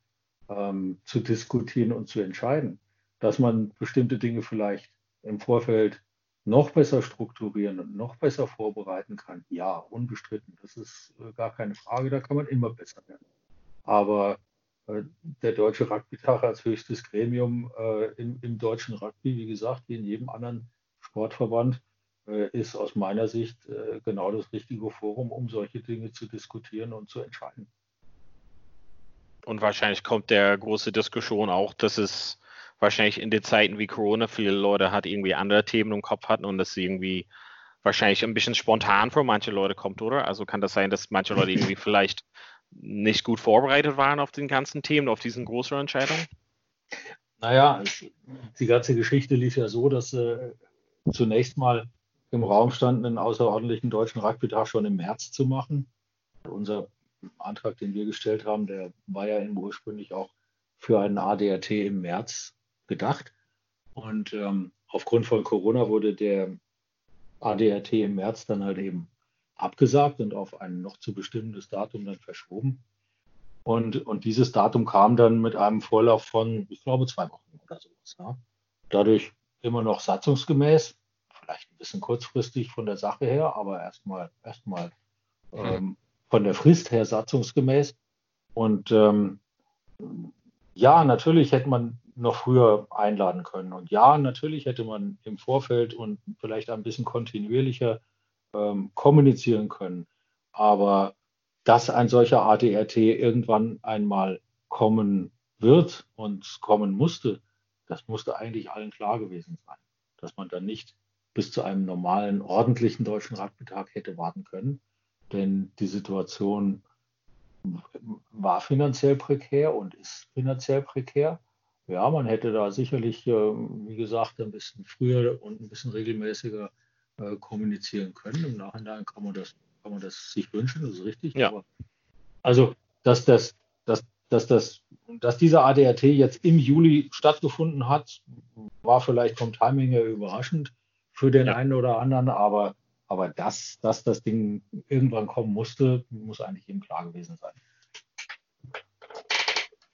ähm, zu diskutieren und zu entscheiden. Dass man bestimmte Dinge vielleicht im Vorfeld noch besser strukturieren und noch besser vorbereiten kann, ja, unbestritten. Das ist äh, gar keine Frage, da kann man immer besser werden. Aber äh, der Deutsche Rugby-Tag als höchstes Gremium äh, im, im, deutschen Rugby, wie gesagt, wie in jedem anderen Sportverband, äh, ist aus meiner Sicht genau das richtige Forum, um solche Dinge zu diskutieren und zu entscheiden. Und wahrscheinlich kommt der große Diskussion auch, dass es wahrscheinlich in den Zeiten wie Corona viele Leute hat irgendwie andere Themen im Kopf hatten und das irgendwie wahrscheinlich ein bisschen spontan für manche Leute kommt, oder? Also kann das sein, dass manche Leute irgendwie vielleicht nicht gut vorbereitet waren auf den ganzen Themen, auf diesen größeren Entscheidungen? Naja, die ganze Geschichte lief ja so, dass äh, zunächst mal im Raum stand, einen außerordentlichen deutschen Rugby-Tag schon im März zu machen. Unser Antrag, den wir gestellt haben, der war ja ursprünglich auch für einen ADRT im März gedacht. Und ähm, aufgrund von Corona wurde der ADRT im März dann halt eben abgesagt und auf ein noch zu bestimmendes Datum dann verschoben. Und, und dieses Datum kam dann mit einem Vorlauf von, ich glaube, zwei Wochen oder sowas. Ja. Dadurch immer noch satzungsgemäß, vielleicht ein bisschen kurzfristig von der Sache her, aber erstmal erstmal ähm, von der Frist her satzungsgemäß. Und ähm, ja, natürlich hätte man noch früher einladen können. Und ja, natürlich hätte man im Vorfeld und vielleicht ein bisschen kontinuierlicher ähm, kommunizieren können. Aber dass ein solcher ADRT irgendwann einmal kommen wird und kommen musste, das musste eigentlich allen klar gewesen sein. Dass man dann nicht bis zu einem normalen, ordentlichen deutschen Radmittag hätte warten können. Denn die Situation war finanziell prekär und ist finanziell prekär. Ja, man hätte da sicherlich, ähm, wie gesagt, ein bisschen früher und ein bisschen regelmäßiger äh, kommunizieren können. Im Nachhinein kann man das, kann man das sich wünschen, das ist richtig. Ja. Aber, also, dass das, dass, dass das, dass dieser ADRT jetzt im Juli stattgefunden hat, war vielleicht vom Timing her überraschend für den ja. einen oder anderen, aber, aber dass, dass das Ding irgendwann kommen musste, muss eigentlich eben klar gewesen sein.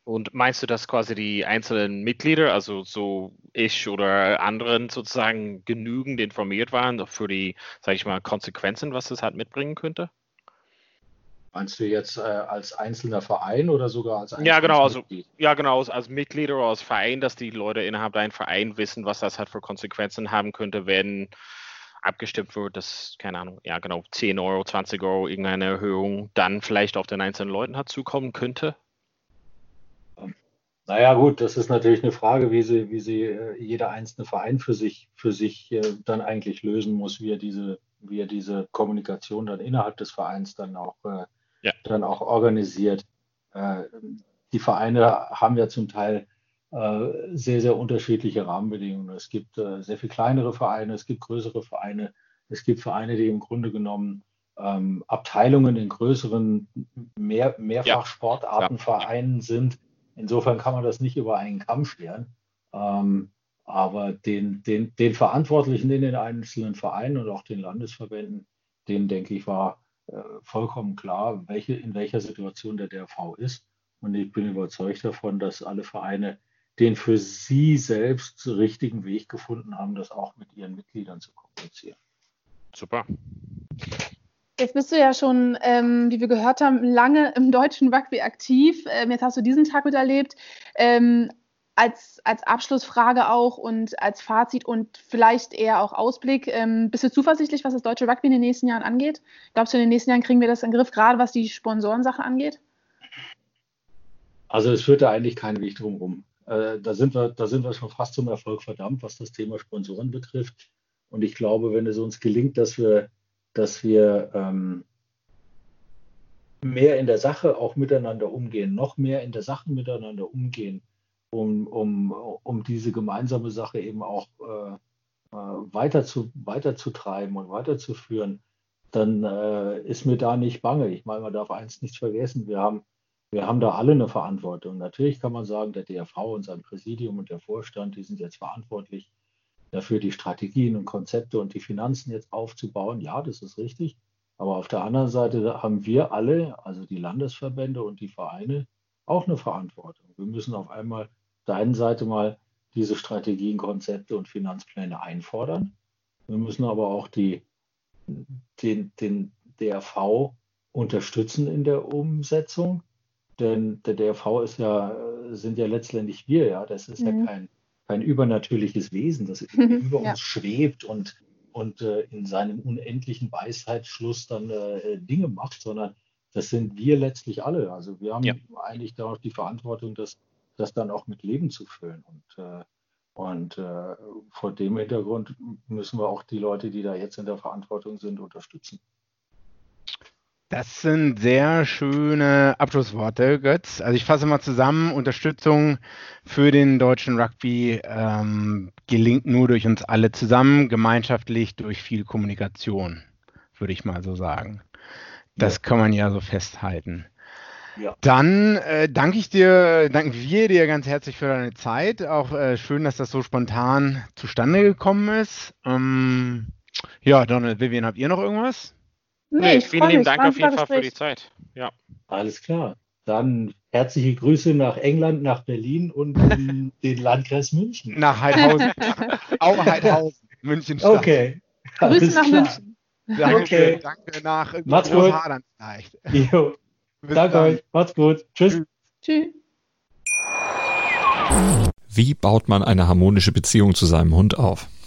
Und meinst du, dass quasi die einzelnen Mitglieder, also so ich oder anderen sozusagen genügend informiert waren für die, sage ich mal, Konsequenzen, was das halt mitbringen könnte? Meinst du jetzt äh, als einzelner Verein oder sogar als einzelner Ja, genau, also, Mitglied? ja, genau, als Mitglied oder als Verein, dass die Leute innerhalb deinem Verein wissen, was das halt für Konsequenzen haben könnte, wenn abgestimmt wird, dass, keine Ahnung, ja, genau, 10 Euro, 20 Euro, irgendeine Erhöhung dann vielleicht auf den einzelnen Leuten hat zukommen könnte? Naja, gut, das ist natürlich eine Frage, wie sie, wie sie äh, jeder einzelne Verein für sich, für sich äh, dann eigentlich lösen muss, wie er diese, wie er diese Kommunikation dann innerhalb des Vereins dann auch, äh, ja. dann auch organisiert. Äh, die Vereine haben ja zum Teil sehr, sehr unterschiedliche Rahmenbedingungen. Es gibt äh, sehr viel kleinere Vereine, es gibt größere Vereine, es gibt Vereine, die im Grunde genommen ähm, Abteilungen in größeren Mehr, Mehrfachsportartenvereinen ja. sind Insofern kann man das nicht über einen Kamm scheren. Ähm, aber den, den, den Verantwortlichen in den einzelnen Vereinen und auch den Landesverbänden, denen denke ich, war äh, vollkommen klar, welche, in welcher Situation der DRV ist. Und ich bin überzeugt davon, dass alle Vereine den für sie selbst richtigen Weg gefunden haben, das auch mit ihren Mitgliedern zu kommunizieren. Super. Jetzt bist du ja schon, ähm, wie wir gehört haben, lange im deutschen Rugby aktiv. Ähm, jetzt hast du diesen Tag miterlebt. Ähm, als, als Abschlussfrage auch und als Fazit und vielleicht eher auch Ausblick, ähm, bist du zuversichtlich, was das deutsche Rugby in den nächsten Jahren angeht? Glaubst du, in den nächsten Jahren kriegen wir das in den Griff, gerade was die Sponsorensache angeht? Also es führt da eigentlich keinen Weg drum rum. Äh, da, sind wir, da sind wir schon fast zum Erfolg verdammt, was das Thema Sponsoren betrifft. Und ich glaube, wenn es uns gelingt, dass wir, dass wir ähm, mehr in der Sache auch miteinander umgehen, noch mehr in der Sache miteinander umgehen, um, um, um diese gemeinsame Sache eben auch äh, äh weiter, zu, weiterzutreiben und weiterzuführen, dann äh, ist mir da nicht bange. Ich meine, man darf eins nicht vergessen, wir haben wir haben da alle eine Verantwortung. Natürlich kann man sagen, der DRV und sein Präsidium und der Vorstand, die sind jetzt verantwortlich dafür, die Strategien und Konzepte und die Finanzen jetzt aufzubauen. Ja, das ist richtig. Aber auf der anderen Seite haben wir alle, also die Landesverbände und die Vereine, auch eine Verantwortung. Wir müssen auf einmal der einen Seite mal diese Strategien, Konzepte und Finanzpläne einfordern. Wir müssen aber auch die, den, den DRV unterstützen in der Umsetzung. Denn der DRV ist ja, sind ja letztendlich wir, ja. Das ist mhm. ja kein, kein übernatürliches Wesen, das über ja. uns schwebt und, und äh, in seinem unendlichen Weisheitsschluss dann äh, Dinge macht, sondern das sind wir letztlich alle. Also wir haben ja. eigentlich da auch die Verantwortung, das, das dann auch mit Leben zu füllen. Und, äh, und äh, vor dem Hintergrund müssen wir auch die Leute, die da jetzt in der Verantwortung sind, unterstützen. Das sind sehr schöne Abschlussworte, Götz. Also ich fasse mal zusammen, Unterstützung für den deutschen Rugby ähm, gelingt nur durch uns alle zusammen, gemeinschaftlich durch viel Kommunikation, würde ich mal so sagen. Das ja. kann man ja so festhalten. Ja. Dann äh, danke ich dir, danken wir dir ganz herzlich für deine Zeit. Auch äh, schön, dass das so spontan zustande gekommen ist. Ähm, ja, Donald, Vivian, habt ihr noch irgendwas? Nee, vielen lieben Dank auf jeden Fall für die Zeit. Ja. Alles klar. Dann herzliche Grüße nach England, nach Berlin und in den Landkreis München. Nach Heidhausen. Auch Heidhausen. München Stadt. Okay. Grüße nach klar. München. Danke, okay. danke nach Macht's gut. vielleicht. Jo. Danke euch. Macht's gut. Tschüss. Tschüss. Wie baut man eine harmonische Beziehung zu seinem Hund auf?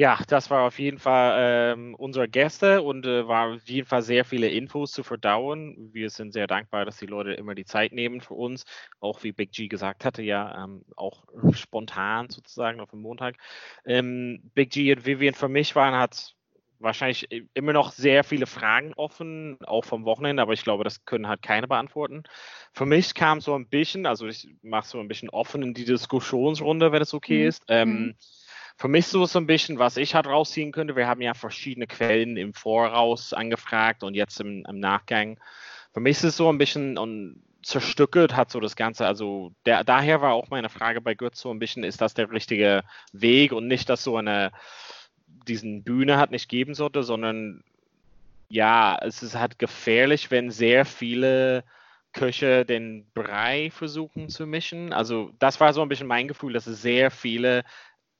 Ja, das war auf jeden Fall ähm, unsere Gäste und äh, war auf jeden Fall sehr viele Infos zu verdauen. Wir sind sehr dankbar, dass die Leute immer die Zeit nehmen für uns. Auch wie Big G gesagt hatte, ja, ähm, auch spontan sozusagen auf dem Montag. Ähm, Big G und Vivian für mich waren, hat wahrscheinlich immer noch sehr viele Fragen offen, auch vom Wochenende, aber ich glaube, das können halt keine beantworten. Für mich kam so ein bisschen, also ich mache so ein bisschen offen in die Diskussionsrunde, wenn es okay mhm. ist. Ähm, mhm für mich so ist so ein bisschen, was ich halt rausziehen könnte. Wir haben ja verschiedene Quellen im Voraus angefragt und jetzt im, im Nachgang. Für mich ist es so ein bisschen und zerstückelt hat so das Ganze. Also der, daher war auch meine Frage bei Götz so ein bisschen, ist das der richtige Weg und nicht, dass so eine diesen Bühne hat nicht geben sollte, sondern ja, es ist halt gefährlich, wenn sehr viele Köche den Brei versuchen zu mischen. Also das war so ein bisschen mein Gefühl, dass es sehr viele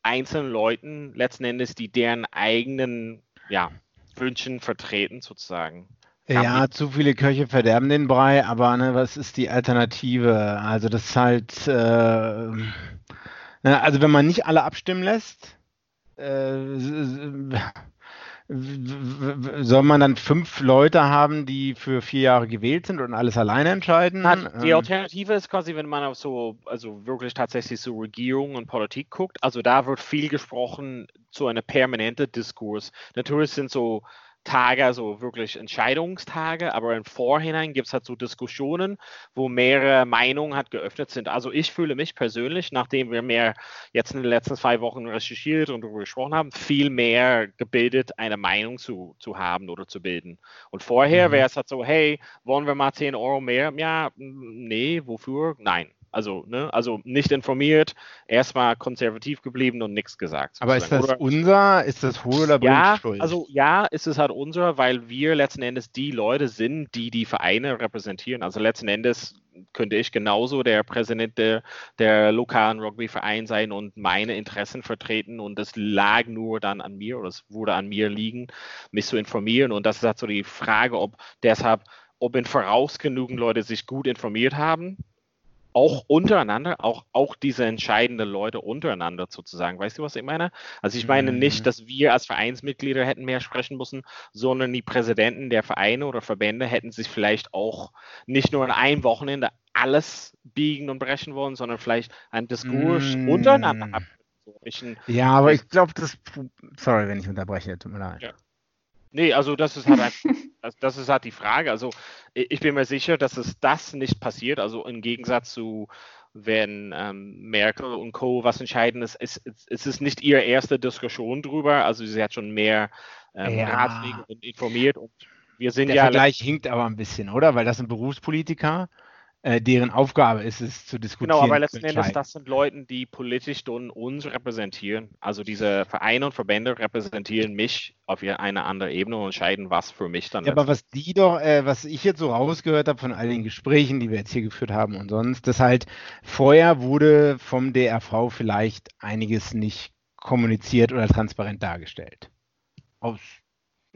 einzelnen Leuten letzten Endes, die deren eigenen ja, Wünschen vertreten sozusagen. Ja, zu viele Köche verderben den Brei, aber ne, was ist die Alternative? Also das ist halt, äh, also wenn man nicht alle abstimmen lässt, äh, soll man dann fünf Leute haben, die für vier Jahre gewählt sind und alles alleine entscheiden? Die ähm, Alternative ist quasi, wenn man auf so, also wirklich tatsächlich so Regierung und Politik guckt, also da wird viel gesprochen zu einer permanenten Diskurs. Natürlich sind so Tage, also wirklich Entscheidungstage, aber im Vorhinein gibt es halt so Diskussionen, wo mehrere Meinungen halt geöffnet sind. Also ich fühle mich persönlich, nachdem wir mehr jetzt in den letzten zwei Wochen recherchiert und darüber gesprochen haben, viel mehr gebildet, eine Meinung zu, zu haben oder zu bilden. Und vorher mhm. wäre es halt so, hey, wollen wir mal 10 Euro mehr? Ja, nee, wofür? Nein. Also, ne, also nicht informiert, erstmal konservativ geblieben und nichts gesagt. Aber ist das oder, unser, ist das Hohl oder Ja, Schuld? also ja, ist es halt unser, weil wir letzten Endes die Leute sind, die die Vereine repräsentieren. Also letzten Endes könnte ich genauso der Präsident der, der lokalen Rugbyverein sein und meine Interessen vertreten und das lag nur dann an mir oder es wurde an mir liegen, mich zu informieren und das ist halt so die Frage, ob deshalb, ob in Voraus genügend Leute sich gut informiert haben, auch untereinander, auch, auch diese entscheidenden Leute untereinander sozusagen. Weißt du, was ich meine? Also ich meine nicht, mhm. dass wir als Vereinsmitglieder hätten mehr sprechen müssen, sondern die Präsidenten der Vereine oder Verbände hätten sich vielleicht auch nicht nur in einem Wochenende alles biegen und brechen wollen, sondern vielleicht einen Diskurs mm. untereinander haben. ja, aber ich glaube, das. Sorry, wenn ich unterbreche, tut mir leid. Ja. Nee, also das ist halt einfach, das, das ist halt die Frage. Also ich bin mir sicher, dass es das nicht passiert. Also im Gegensatz zu wenn ähm, Merkel und Co. was entscheiden ist, es, es ist nicht ihre erste Diskussion drüber. Also sie hat schon mehr ähm, ja. Ratschläge und informiert und wir sind Der ja. Der Vergleich hinkt aber ein bisschen, oder? Weil das sind Berufspolitiker äh, deren Aufgabe ist es zu diskutieren. Genau, aber letzten Endes, das sind Leute, die politisch uns repräsentieren. Also diese Vereine und Verbände repräsentieren mich auf eine andere Ebene und entscheiden, was für mich dann ja, Aber was die doch, äh, was ich jetzt so rausgehört habe von all den Gesprächen, die wir jetzt hier geführt haben und sonst, dass halt vorher wurde vom DRV vielleicht einiges nicht kommuniziert oder transparent dargestellt. Aus,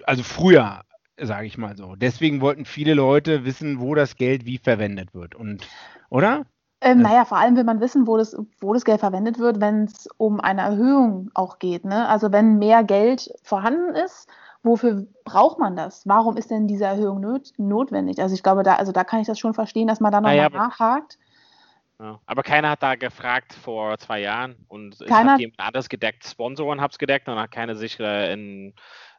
also früher sage ich mal so. Deswegen wollten viele Leute wissen, wo das Geld wie verwendet wird. Und, oder? Ähm, naja, vor allem will man wissen, wo das, wo das Geld verwendet wird, wenn es um eine Erhöhung auch geht. Ne? Also wenn mehr Geld vorhanden ist, wofür braucht man das? Warum ist denn diese Erhöhung not notwendig? Also ich glaube, da, also da kann ich das schon verstehen, dass man da nochmal naja, nachhakt. Ja, aber keiner hat da gefragt vor zwei Jahren und es hat jemand anders gedeckt, Sponsoren haben es gedeckt und hat keiner sich äh, in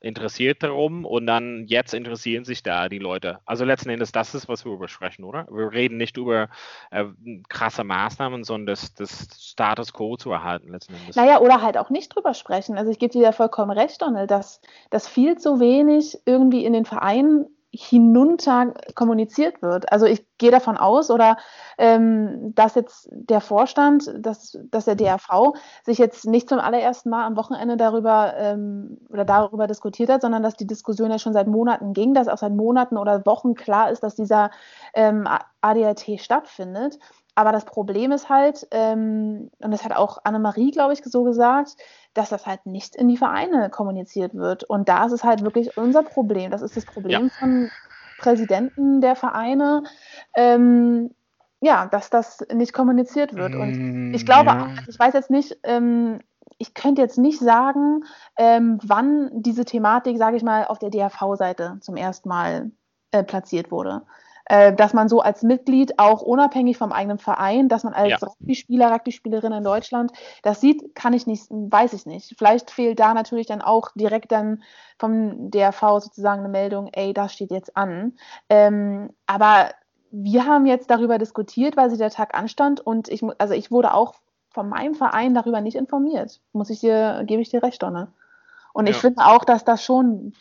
interessiert darum und dann jetzt interessieren sich da die Leute. Also letzten Endes, das ist, was wir besprechen, oder? Wir reden nicht über äh, krasse Maßnahmen, sondern das, das, Status quo zu erhalten, letzten Endes. Naja, oder halt auch nicht drüber sprechen. Also ich gebe dir da vollkommen recht, Donald, dass, dass viel zu wenig irgendwie in den Vereinen hinunter kommuniziert wird. Also ich gehe davon aus, oder ähm, dass jetzt der Vorstand, dass, dass der DRV sich jetzt nicht zum allerersten Mal am Wochenende darüber ähm, oder darüber diskutiert hat, sondern dass die Diskussion ja schon seit Monaten ging, dass auch seit Monaten oder Wochen klar ist, dass dieser ähm, ADLT stattfindet. Aber das Problem ist halt, ähm, und das hat auch Annemarie, glaube ich, so gesagt, dass das halt nicht in die Vereine kommuniziert wird. Und da ist es halt wirklich unser Problem. Das ist das Problem ja. von Präsidenten der Vereine. Ähm, ja, dass das nicht kommuniziert wird. Und ich glaube, ja. ich weiß jetzt nicht, ähm, ich könnte jetzt nicht sagen, ähm, wann diese Thematik, sage ich mal, auf der DRV-Seite zum ersten Mal äh, platziert wurde dass man so als Mitglied auch unabhängig vom eigenen Verein, dass man als ja. Rugby-Spieler, Rugby-Spielerin in Deutschland das sieht, kann ich nicht, weiß ich nicht. Vielleicht fehlt da natürlich dann auch direkt dann vom DRV sozusagen eine Meldung, ey, das steht jetzt an. Ähm, aber wir haben jetzt darüber diskutiert, weil sich der Tag anstand und ich, also ich wurde auch von meinem Verein darüber nicht informiert. Muss ich dir, gebe ich dir recht, Donne. Und ja. ich finde auch, dass das schon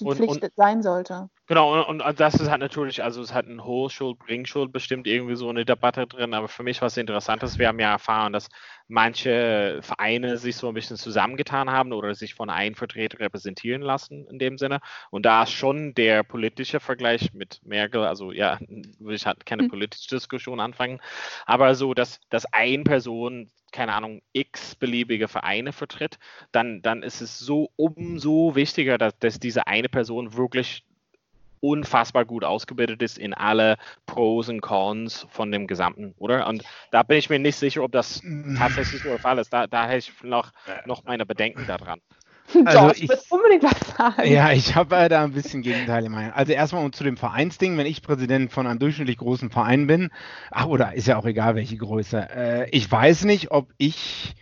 die und, Pflicht und, sein sollte. Genau, und, und, das ist halt natürlich, also es hat ein Hohlschuld, Bringschuld bestimmt irgendwie so eine Debatte drin, aber für mich was Interessantes, wir haben ja erfahren, dass manche Vereine sich so ein bisschen zusammengetan haben oder sich von einem Vertreter repräsentieren lassen in dem Sinne. Und da ist schon der politische Vergleich mit Merkel, also ja, ich halt keine hm. politische Diskussion anfangen, aber so, dass, dass eine Person keine Ahnung, x beliebige Vereine vertritt, dann, dann ist es so umso wichtiger, dass, dass diese eine Person wirklich unfassbar gut ausgebildet ist in alle Pros und Cons von dem Gesamten, oder? Und da bin ich mir nicht sicher, ob das mm. tatsächlich so der Fall ist. Da, da hätte ich noch, noch meine Bedenken daran. Also George, ich, unbedingt was sagen. Ja, ich habe äh, da ein bisschen Gegenteile Meinung. Also erstmal um zu dem Vereinsding, wenn ich Präsident von einem durchschnittlich großen Verein bin, ach, oder ist ja auch egal, welche Größe, äh, ich weiß nicht, ob ich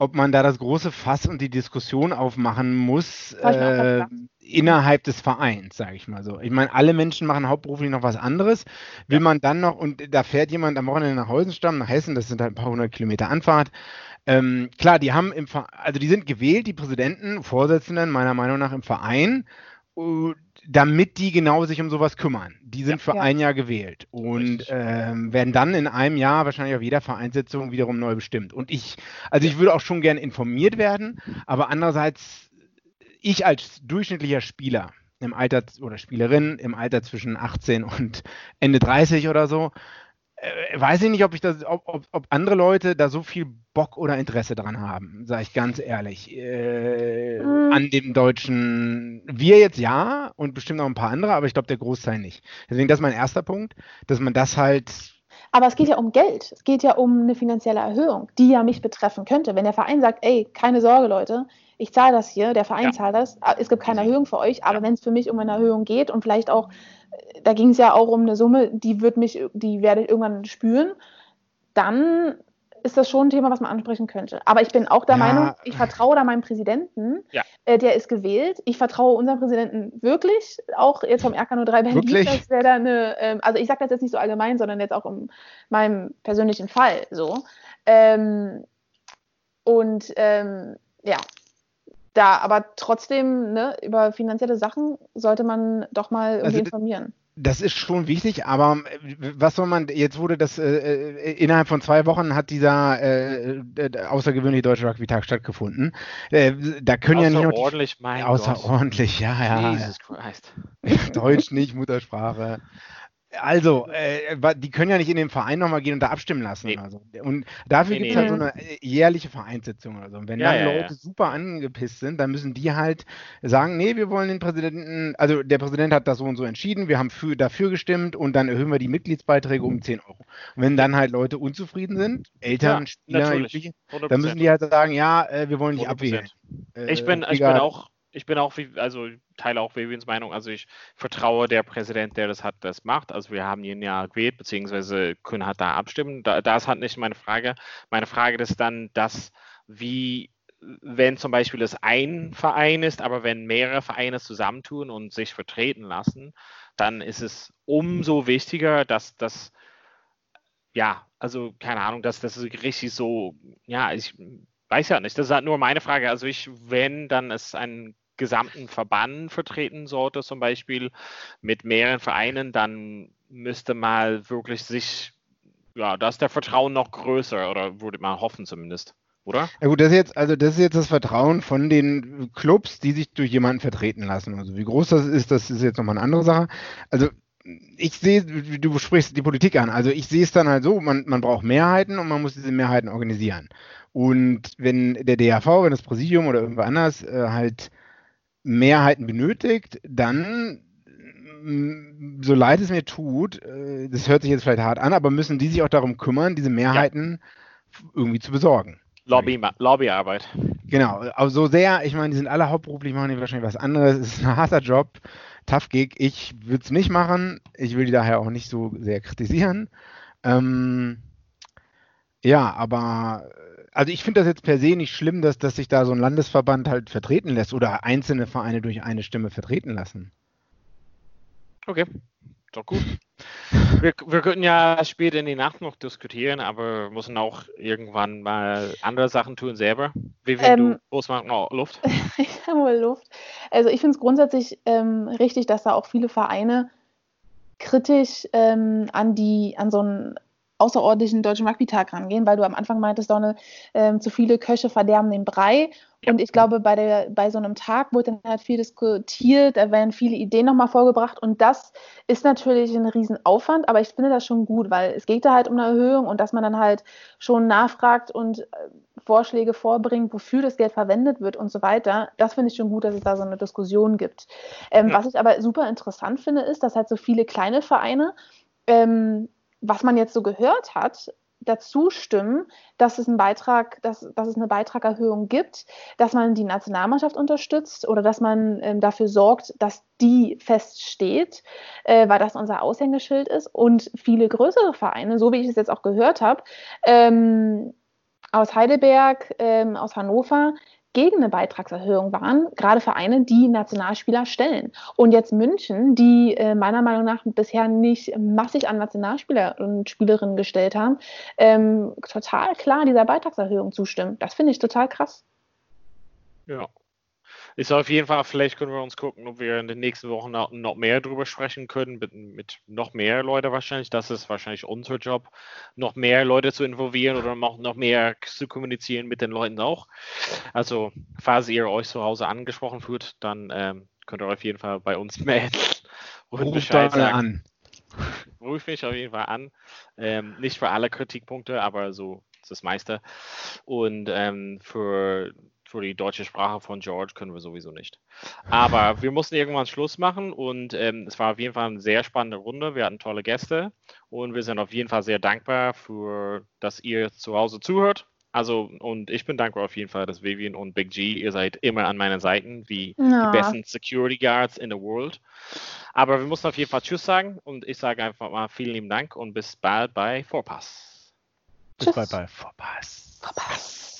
ob man da das große Fass und die Diskussion aufmachen muss äh, innerhalb des Vereins, sage ich mal so. Ich meine, alle Menschen machen hauptberuflich noch was anderes. Will ja. man dann noch, und da fährt jemand am Wochenende nach Heusenstamm, nach Hessen, das sind halt ein paar hundert Kilometer Anfahrt. Ähm, klar, die haben im Verein, also die sind gewählt, die Präsidenten, Vorsitzenden meiner Meinung nach im Verein. Damit die genau sich um sowas kümmern. Die sind ja, für ja. ein Jahr gewählt und ähm, werden dann in einem Jahr wahrscheinlich auf jeder Vereinssitzung wiederum neu bestimmt. Und ich, also ich würde auch schon gerne informiert werden, aber andererseits, ich als durchschnittlicher Spieler im Alter oder Spielerin im Alter zwischen 18 und Ende 30 oder so, weiß ich nicht, ob ich das, ob, ob, ob, andere Leute da so viel Bock oder Interesse dran haben, sage ich ganz ehrlich. Äh, mhm. An dem deutschen, wir jetzt ja und bestimmt noch ein paar andere, aber ich glaube der Großteil nicht. Deswegen das ist mein erster Punkt, dass man das halt. Aber es geht ja um Geld. Es geht ja um eine finanzielle Erhöhung, die ja mich betreffen könnte. Wenn der Verein sagt, ey, keine Sorge, Leute, ich zahle das hier, der Verein ja. zahlt das, es gibt keine Erhöhung für euch, aber ja. wenn es für mich um eine Erhöhung geht und vielleicht auch da ging es ja auch um eine Summe, die wird mich, die werde ich irgendwann spüren, dann ist das schon ein Thema, was man ansprechen könnte. Aber ich bin auch der ja. Meinung, ich vertraue da meinem Präsidenten, ja. äh, der ist gewählt. Ich vertraue unserem Präsidenten wirklich, auch jetzt vom RK03 Berlin, dass der da eine, ähm, also ich sage das jetzt nicht so allgemein, sondern jetzt auch in meinem persönlichen Fall so. Ähm, und ähm, ja, da, aber trotzdem, ne, über finanzielle Sachen sollte man doch mal also, informieren. Das ist schon wichtig, aber äh, was soll man, jetzt wurde das, äh, äh, innerhalb von zwei Wochen hat dieser äh, äh außergewöhnliche Deutsche Rugby-Tag stattgefunden. Äh, da können ja nicht nur. Außerordentlich, mein Außerordentlich, Gott. ja, ja. Jesus Christ. Deutsch nicht, Muttersprache. Also, äh, die können ja nicht in den Verein nochmal gehen und da abstimmen lassen. Nee. Also. Und dafür nee, gibt es nee, halt so eine äh, jährliche Vereinssitzung oder so. Und wenn ja, dann ja, Leute ja. super angepisst sind, dann müssen die halt sagen, nee, wir wollen den Präsidenten, also der Präsident hat das so und so entschieden, wir haben für, dafür gestimmt und dann erhöhen wir die Mitgliedsbeiträge um 10 Euro. Und wenn dann halt Leute unzufrieden sind, Eltern, Spieler, dann müssen die halt sagen, ja, äh, wir wollen nicht 100%. abwählen. Äh, ich bin, ich bin auch ich bin auch, also teile auch Vivians Meinung. Also ich vertraue der Präsident, der das hat, das macht. Also wir haben ihn ja gewählt, beziehungsweise können halt da abstimmen. Da, das hat nicht meine Frage. Meine Frage ist dann, dass wie, wenn zum Beispiel es ein Verein ist, aber wenn mehrere Vereine zusammentun und sich vertreten lassen, dann ist es umso wichtiger, dass das ja, also keine Ahnung, dass das richtig so, ja, ich weiß ja nicht. Das ist halt nur meine Frage. Also ich, wenn dann es einen gesamten Verband vertreten sollte, zum Beispiel mit mehreren Vereinen, dann müsste mal wirklich sich, ja, da ist der Vertrauen noch größer oder würde man hoffen zumindest. Oder? Ja gut, das ist jetzt, also das ist jetzt das Vertrauen von den Clubs, die sich durch jemanden vertreten lassen. Also wie groß das ist, das ist jetzt nochmal eine andere Sache. Also ich sehe, du sprichst die Politik an, also ich sehe es dann halt so, man, man braucht Mehrheiten und man muss diese Mehrheiten organisieren. Und wenn der DAV, wenn das Präsidium oder irgendwo anders äh, halt Mehrheiten benötigt, dann, mm, so leid es mir tut, äh, das hört sich jetzt vielleicht hart an, aber müssen die sich auch darum kümmern, diese Mehrheiten ja. irgendwie zu besorgen. Lobby, Lobbyarbeit. Genau, aber so sehr, ich meine, die sind alle hauptberuflich, machen die wahrscheinlich was anderes. Es ist ein harter Job, tough Gig. Ich würde es nicht machen. Ich will die daher auch nicht so sehr kritisieren. Ähm, ja, aber also ich finde das jetzt per se nicht schlimm, dass, dass sich da so ein Landesverband halt vertreten lässt oder einzelne Vereine durch eine Stimme vertreten lassen. Okay, doch gut. Wir, wir könnten ja später in die Nacht noch diskutieren, aber wir müssen auch irgendwann mal andere Sachen tun selber. Wie viel ähm, du groß oh, Luft? ich habe wohl Luft. Also ich finde es grundsätzlich ähm, richtig, dass da auch viele Vereine kritisch ähm, an die an so ein außerordentlichen deutschen Rugby-Tag rangehen, weil du am Anfang meintest, Donne, ähm, zu viele Köche verderben den Brei. Ja. Und ich glaube, bei, der, bei so einem Tag wurde dann halt viel diskutiert, da werden viele Ideen nochmal vorgebracht und das ist natürlich ein Riesenaufwand, aber ich finde das schon gut, weil es geht da halt um eine Erhöhung und dass man dann halt schon nachfragt und äh, Vorschläge vorbringt, wofür das Geld verwendet wird und so weiter. Das finde ich schon gut, dass es da so eine Diskussion gibt. Ähm, ja. Was ich aber super interessant finde, ist, dass halt so viele kleine Vereine ähm, was man jetzt so gehört hat, dazu stimmen, dass es einen Beitrag, dass, dass es eine Beitragerhöhung gibt, dass man die Nationalmannschaft unterstützt oder dass man ähm, dafür sorgt, dass die feststeht, äh, weil das unser Aushängeschild ist. Und viele größere Vereine, so wie ich es jetzt auch gehört habe, ähm, aus Heidelberg, ähm, aus Hannover, gegen eine Beitragserhöhung waren, gerade Vereine, die Nationalspieler stellen. Und jetzt München, die äh, meiner Meinung nach bisher nicht massig an Nationalspieler und Spielerinnen gestellt haben, ähm, total klar dieser Beitragserhöhung zustimmen. Das finde ich total krass. Ja. Ist auf jeden Fall, vielleicht können wir uns gucken, ob wir in den nächsten Wochen noch, mehr drüber sprechen können, mit, mit, noch mehr Leute wahrscheinlich. Das ist wahrscheinlich unser Job, noch mehr Leute zu involvieren oder noch, noch mehr zu kommunizieren mit den Leuten auch. Also, falls ihr euch zu Hause angesprochen fühlt, dann ähm, könnt ihr auf jeden Fall bei uns melden und Ruf Bescheid sagen. an. Ruf mich auf jeden Fall an. Ähm, nicht für alle Kritikpunkte, aber so das meiste. Und ähm, für für die deutsche Sprache von George können wir sowieso nicht. Aber wir mussten irgendwann Schluss machen und ähm, es war auf jeden Fall eine sehr spannende Runde. Wir hatten tolle Gäste und wir sind auf jeden Fall sehr dankbar für, dass ihr zu Hause zuhört. Also, und ich bin dankbar auf jeden Fall, dass Vivian und Big G, ihr seid immer an meinen Seiten, wie ja. die besten Security Guards in the world. Aber wir mussten auf jeden Fall Tschüss sagen und ich sage einfach mal vielen lieben Dank und bis bald bei Vorpass. Bis bald bei Vorpass. Vorpass.